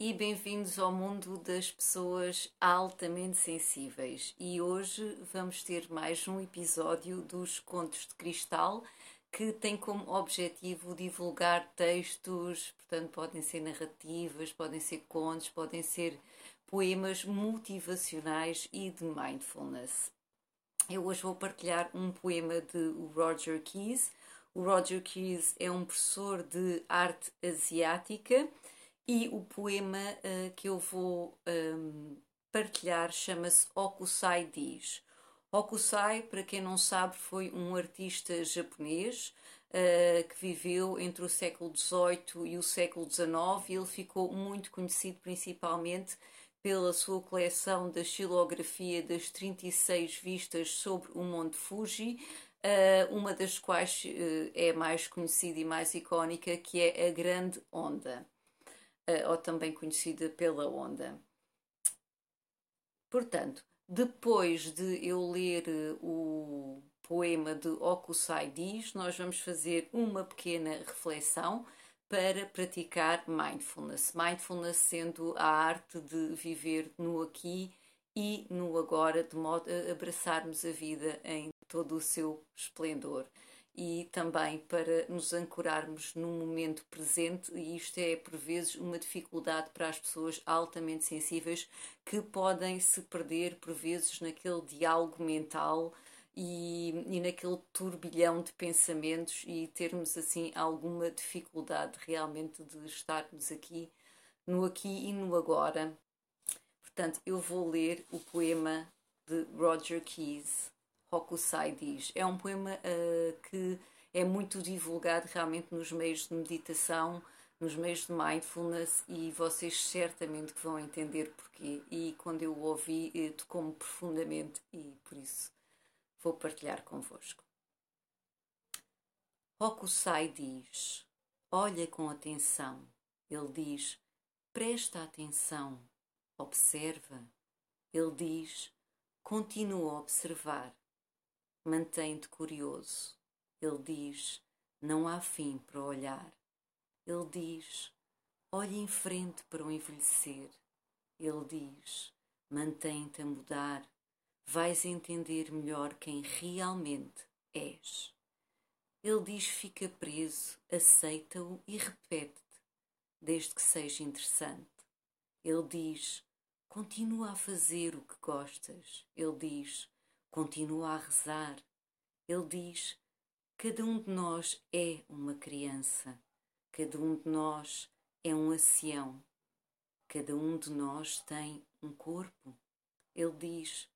e bem-vindos ao mundo das pessoas altamente sensíveis. E hoje vamos ter mais um episódio dos Contos de Cristal que tem como objetivo divulgar textos, portanto, podem ser narrativas, podem ser contos, podem ser poemas motivacionais e de mindfulness. Eu hoje vou partilhar um poema de Roger Keyes. O Roger Keyes é um professor de arte asiática e o poema uh, que eu vou um, ehm, partilhar chama-se Okusai Diz. Okusai, para quem não sabe, foi um artista japonês uh, que viveu entre o século XVIII e o século XIX e ele ficou muito conhecido principalmente pela sua coleção da xilografia das 36 vistas sobre o Monte Fuji, uh, uma das quais é mais conhecida e mais icónica, que é a Grande Onda. Eh, ou também conhecida pela onda. Portanto, depois de eu ler eh, o poema de Okusai Diz, nós vamos fazer uma pequena reflexão para praticar mindfulness. Mindfulness sendo a arte de viver no aqui e no agora, de modo a abraçarmos a vida em todo o seu esplendor e também para nos ancorarmos no momento presente, e isto é por vezes uma dificuldade para as pessoas altamente sensíveis que podem se perder por vezes naquele diálogo mental e, e naquele turbilhão de pensamentos e termos assim alguma dificuldade realmente de estarmos aqui no aqui e no agora. Portanto, eu vou ler o poema de Roger Keyes Hokusai diz. É um poema uh, que é muito divulgado realmente nos meios de meditação, nos meios de mindfulness e vocês certamente que vão entender porquê. E quando eu o ouvi, eh, tocou-me profundamente e por isso vou partilhar convosco. Hokusai diz: Olha com atenção. Ele diz: Presta atenção. Observa. Ele diz: Continua a observar mantém-te curioso. Ele diz: não há fim para olhar. Ele diz: olhe em frente para o envelhecer. Ele diz: mantém-te a mudar. Vais entender melhor quem realmente és. Ele diz: fica preso, aceita-o e repete-te, desde que seja interessante. Ele diz: continua a fazer o que gostas. Ele diz: continua a rezar. Ele diz: cada um de nós é uma criança, cada um de nós é um ancião, cada um de nós tem um corpo. Ele diz: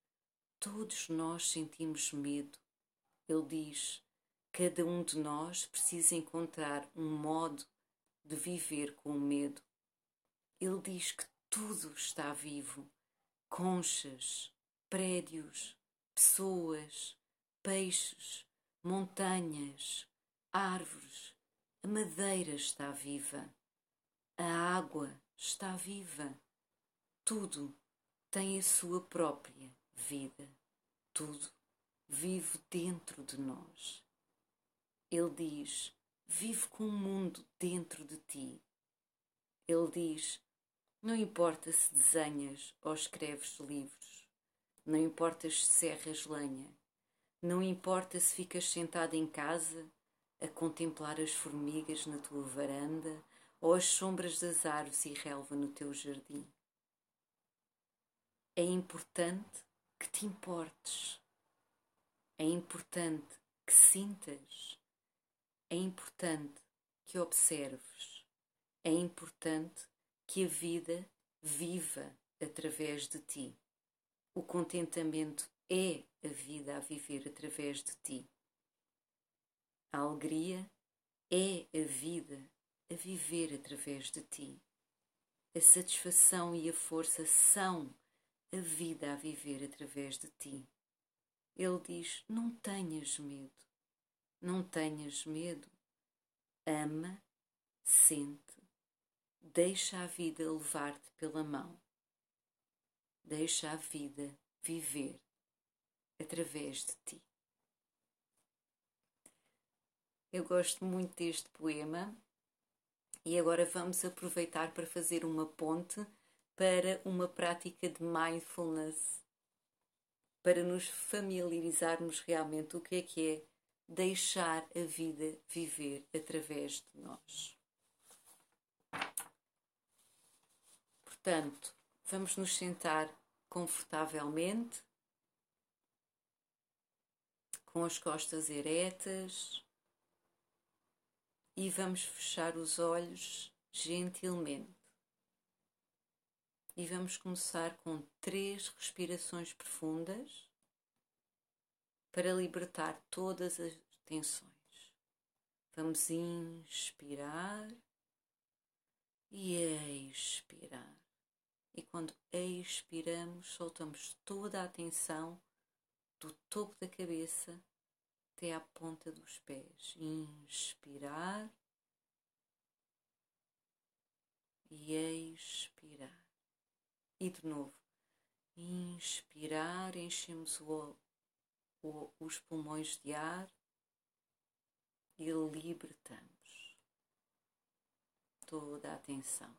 todos nós sentimos medo. Ele diz: cada um de nós precisa encontrar um modo de viver com o medo. Ele diz que tudo está vivo: conchas, prédios, pessoas, peixes, montanhas, árvores. A madeira está viva. A água está viva. Tudo tem a sua própria vida. Tudo vive dentro de nós. Ele diz: vive com o mundo dentro de ti. Ele diz: não importa se desenhas ou escreves livros, não importa se serras lenha, não importa se ficas sentado em casa a contemplar as formigas na tua varanda ou as sombras das árvores e relva no teu jardim. É importante que te importes. É importante que sintas. É importante que observes. É importante que a vida viva através de ti. O contentamento é a vida a viver através de ti. A alegria é a vida a viver através de ti. A satisfação e a força são a vida a viver através de ti. Ele diz: Não tenhas medo, não tenhas medo. Ama, sente, deixa a vida levar-te pela mão. Deixa a vida viver através de ti. Eu gosto muito deste poema e agora vamos aproveitar para fazer uma ponte para uma prática de mindfulness, para nos familiarizarmos realmente o que é que é deixar a vida viver através de nós. Portanto, vamos nos sentar confortavelmente, com as costas eretas e vamos fechar os olhos gentilmente. E vamos começar com três respirações profundas para libertar todas as tensões. Vamos inspirar e expirar. E quando expiramos, soltamos toda a tensão do topo da cabeça até à ponta dos pés. Inspirar e expirar. E de novo, inspirar, enchemos o, o, os pulmões de ar e libertamos toda a tensão.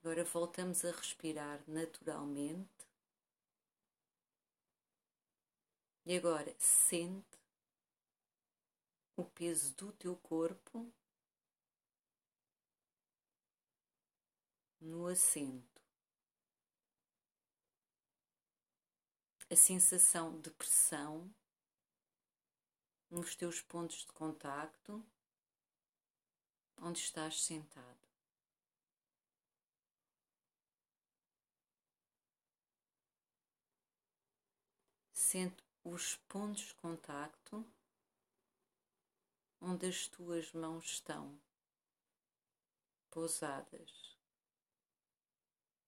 Agora voltamos a respirar naturalmente E agora sente o peso do teu corpo no assento. A sensação de pressão nos teus pontos de contacto onde estás sentado. Sente os pontos de contacto onde as tuas mãos estão pousadas.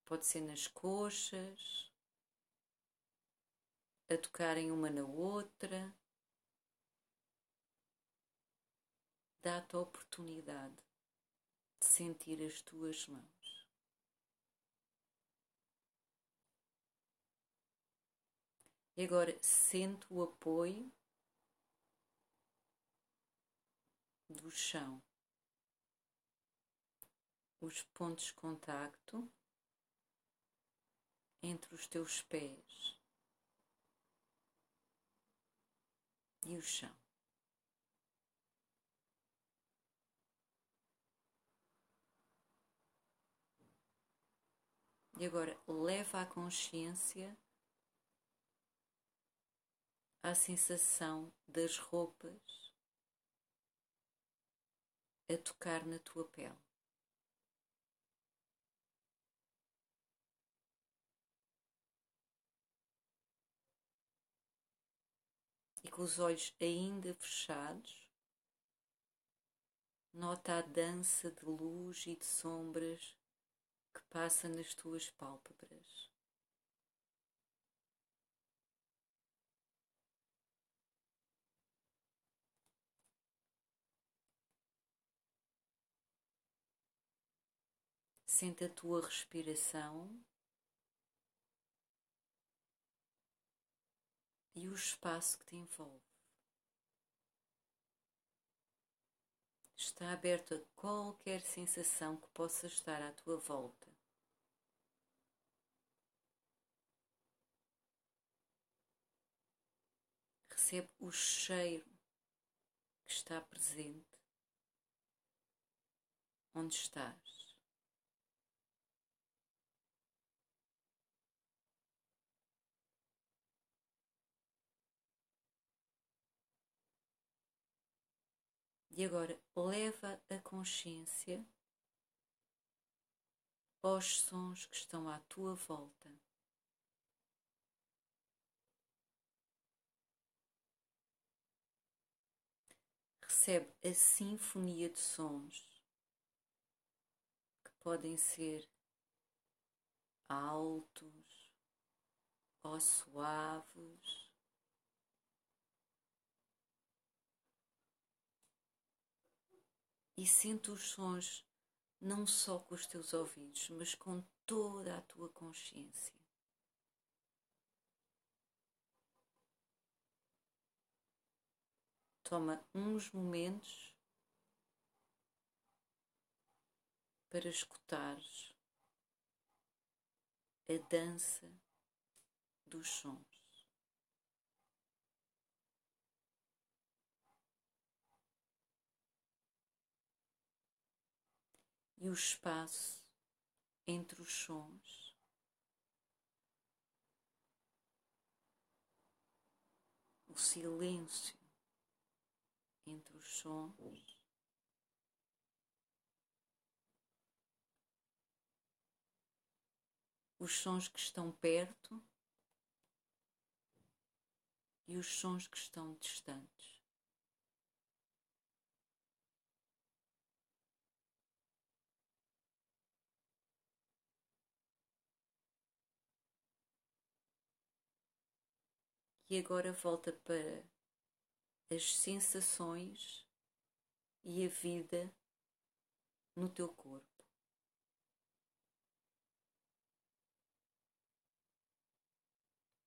Pode ser nas coxas, a tocarem uma na outra. Dá-te a oportunidade de sentir as tuas mãos. E agora sente o apoio do chão, os pontos de contacto entre os teus pés e o chão. E agora leva a consciência à sensação das roupas a tocar na tua pele. E com os olhos ainda fechados, nota a dança de luz e de sombras que passa nas tuas pálpebras. Sente a tua respiração e o espaço que te envolve. Está aberto a qualquer sensação que possa estar à tua volta. Recebe o cheiro que está presente onde estás. E agora leva a consciência aos sons que estão à tua volta. Recebe a sinfonia de sons que podem ser altos, ó suaves. E sente os sons não só com os teus ouvidos, mas com toda a tua consciência. Toma uns momentos para escutares a dança dos sons. E o espaço entre os sons. O silêncio entre os sons. Os sons que estão perto e os sons que estão distantes. E agora volta para as sensações e a vida no teu corpo.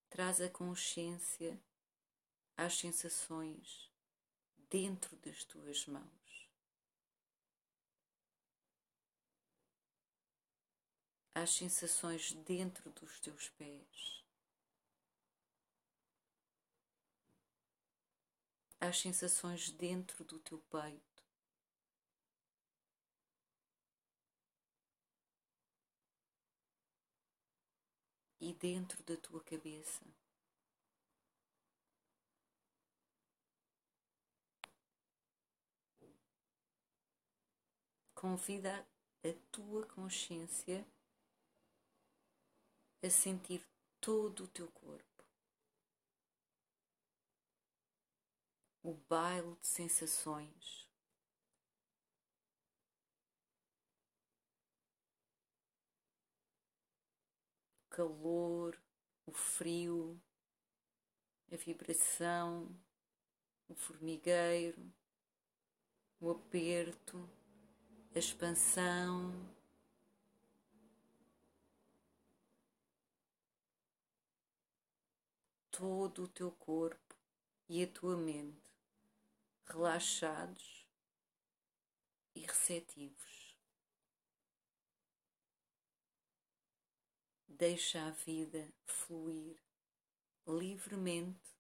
Traz a consciência às sensações dentro das tuas mãos, às sensações dentro dos teus pés, às sensações dentro do teu peito. E dentro da tua cabeça. Convida a tua consciência a sentir todo o teu corpo. O baile de sensações. O calor, o frio, a vibração, o formigueiro, o aperto a expansão. Todo o teu corpo e a tua mente relaxados e receptivos. Deixa a vida fluir livremente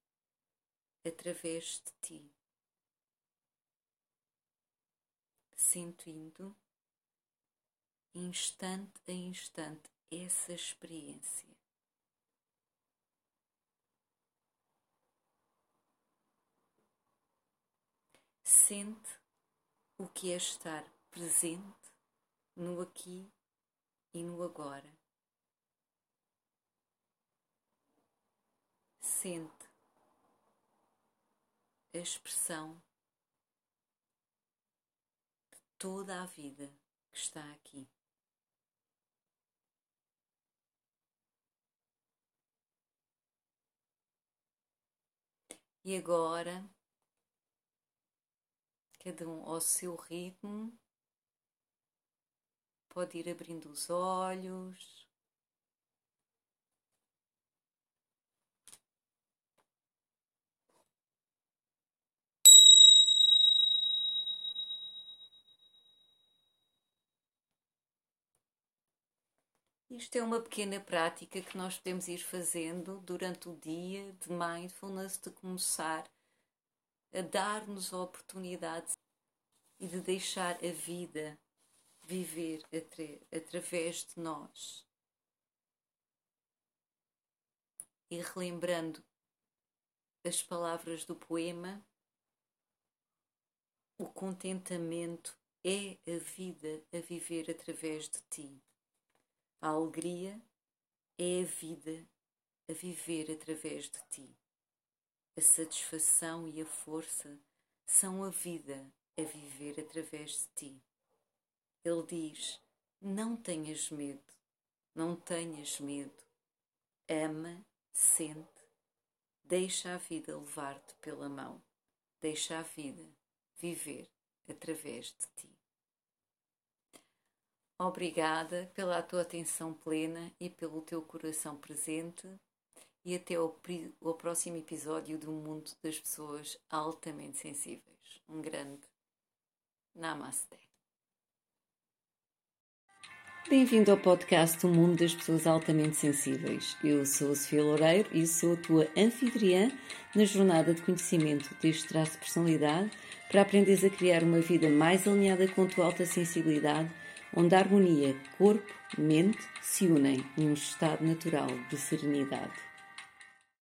através de ti. sentindo instante a instante essa experiência. Sente o que é estar presente no aqui e no agora. Sente a expressão toda a vida que está aqui. E agora, cada um ao seu ritmo, pode ir abrindo os olhos. Isto é uma pequena prática que nós podemos ir fazendo durante o dia de mindfulness, de começar a dar-nos a oportunidade e de deixar a vida viver atra através de nós. E relembrando as palavras do poema, o contentamento é a vida a viver através de ti. A alegria é a vida a viver através de ti. A satisfação e a força são a vida a viver através de ti. Ele diz: Não tenhas medo, não tenhas medo. Ama sente, deixa a vida levar-te pela mão, deixa a vida viver através de ti. Obrigada pela tua atenção plena e pelo teu coração presente e até ao, ao próximo episódio do Mundo das Pessoas Altamente Sensíveis. Um grande Namaste. Bem-vindo ao podcast O Mundo das Pessoas Altamente Sensíveis. Eu sou a Sofia Loureiro e sou a tua anfitriã na jornada de conhecimento deste traço de personalidade para aprenderes a criar uma vida mais alinhada com a tua alta sensibilidade, onde a harmonia corpo-mente se unem num estado natural de serenidade.